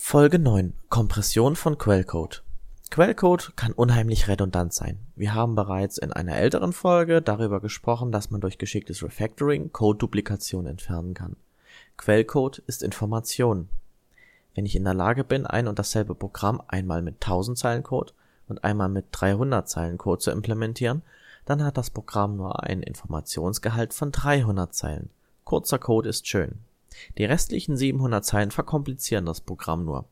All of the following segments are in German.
Folge 9 Kompression von Quellcode Quellcode kann unheimlich redundant sein. Wir haben bereits in einer älteren Folge darüber gesprochen, dass man durch geschicktes Refactoring Code-Duplikation entfernen kann. Quellcode ist Information. Wenn ich in der Lage bin, ein und dasselbe Programm einmal mit 1000 Zeilen Code und einmal mit 300 Zeilen Code zu implementieren, dann hat das Programm nur einen Informationsgehalt von 300 Zeilen. Kurzer Code ist schön. Die restlichen 700 Zeilen verkomplizieren das Programm nur.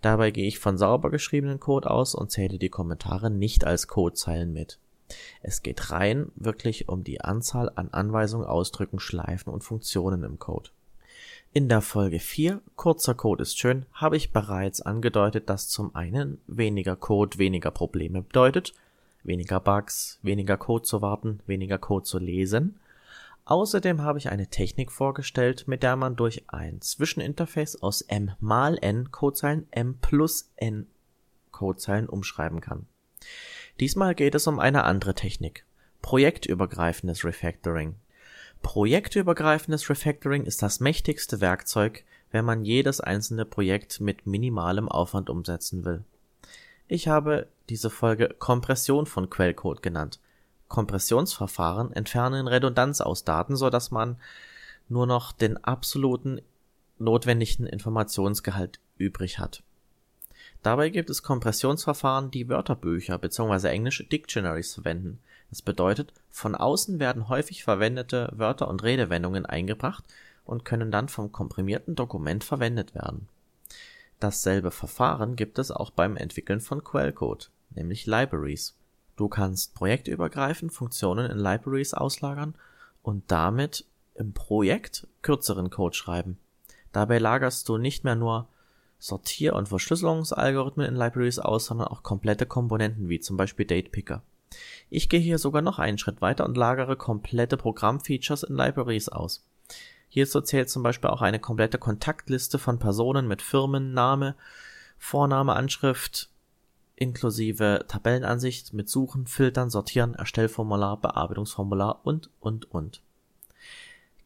Dabei gehe ich von sauber geschriebenen Code aus und zähle die Kommentare nicht als Codezeilen mit. Es geht rein wirklich um die Anzahl an Anweisungen, Ausdrücken, Schleifen und Funktionen im Code. In der Folge 4, kurzer Code ist schön, habe ich bereits angedeutet, dass zum einen weniger Code weniger Probleme bedeutet, weniger Bugs, weniger Code zu warten, weniger Code zu lesen Außerdem habe ich eine Technik vorgestellt, mit der man durch ein Zwischeninterface aus m mal n Codezeilen m plus n Codezeilen umschreiben kann. Diesmal geht es um eine andere Technik. Projektübergreifendes Refactoring. Projektübergreifendes Refactoring ist das mächtigste Werkzeug, wenn man jedes einzelne Projekt mit minimalem Aufwand umsetzen will. Ich habe diese Folge Kompression von Quellcode genannt, Kompressionsverfahren entfernen Redundanz aus Daten, so dass man nur noch den absoluten notwendigen Informationsgehalt übrig hat. Dabei gibt es Kompressionsverfahren, die Wörterbücher bzw. englische Dictionaries verwenden. Das bedeutet, von außen werden häufig verwendete Wörter und Redewendungen eingebracht und können dann vom komprimierten Dokument verwendet werden. Dasselbe Verfahren gibt es auch beim Entwickeln von Quellcode, nämlich Libraries. Du kannst projektübergreifend Funktionen in Libraries auslagern und damit im Projekt kürzeren Code schreiben. Dabei lagerst du nicht mehr nur Sortier- und Verschlüsselungsalgorithmen in Libraries aus, sondern auch komplette Komponenten wie zum Beispiel Datepicker. Ich gehe hier sogar noch einen Schritt weiter und lagere komplette Programmfeatures in Libraries aus. Hierzu zählt zum Beispiel auch eine komplette Kontaktliste von Personen mit Firmenname, Vorname, Anschrift, inklusive Tabellenansicht mit Suchen, Filtern, Sortieren, Erstellformular, Bearbeitungsformular und, und, und.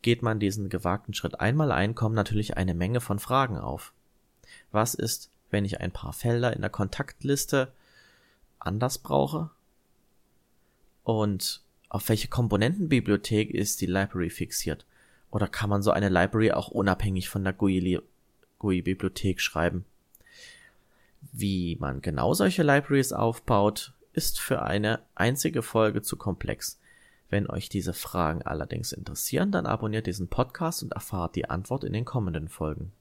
Geht man diesen gewagten Schritt einmal ein, kommen natürlich eine Menge von Fragen auf. Was ist, wenn ich ein paar Felder in der Kontaktliste anders brauche? Und auf welche Komponentenbibliothek ist die Library fixiert? Oder kann man so eine Library auch unabhängig von der GUI-Bibliothek schreiben? Wie man genau solche Libraries aufbaut, ist für eine einzige Folge zu komplex. Wenn euch diese Fragen allerdings interessieren, dann abonniert diesen Podcast und erfahrt die Antwort in den kommenden Folgen.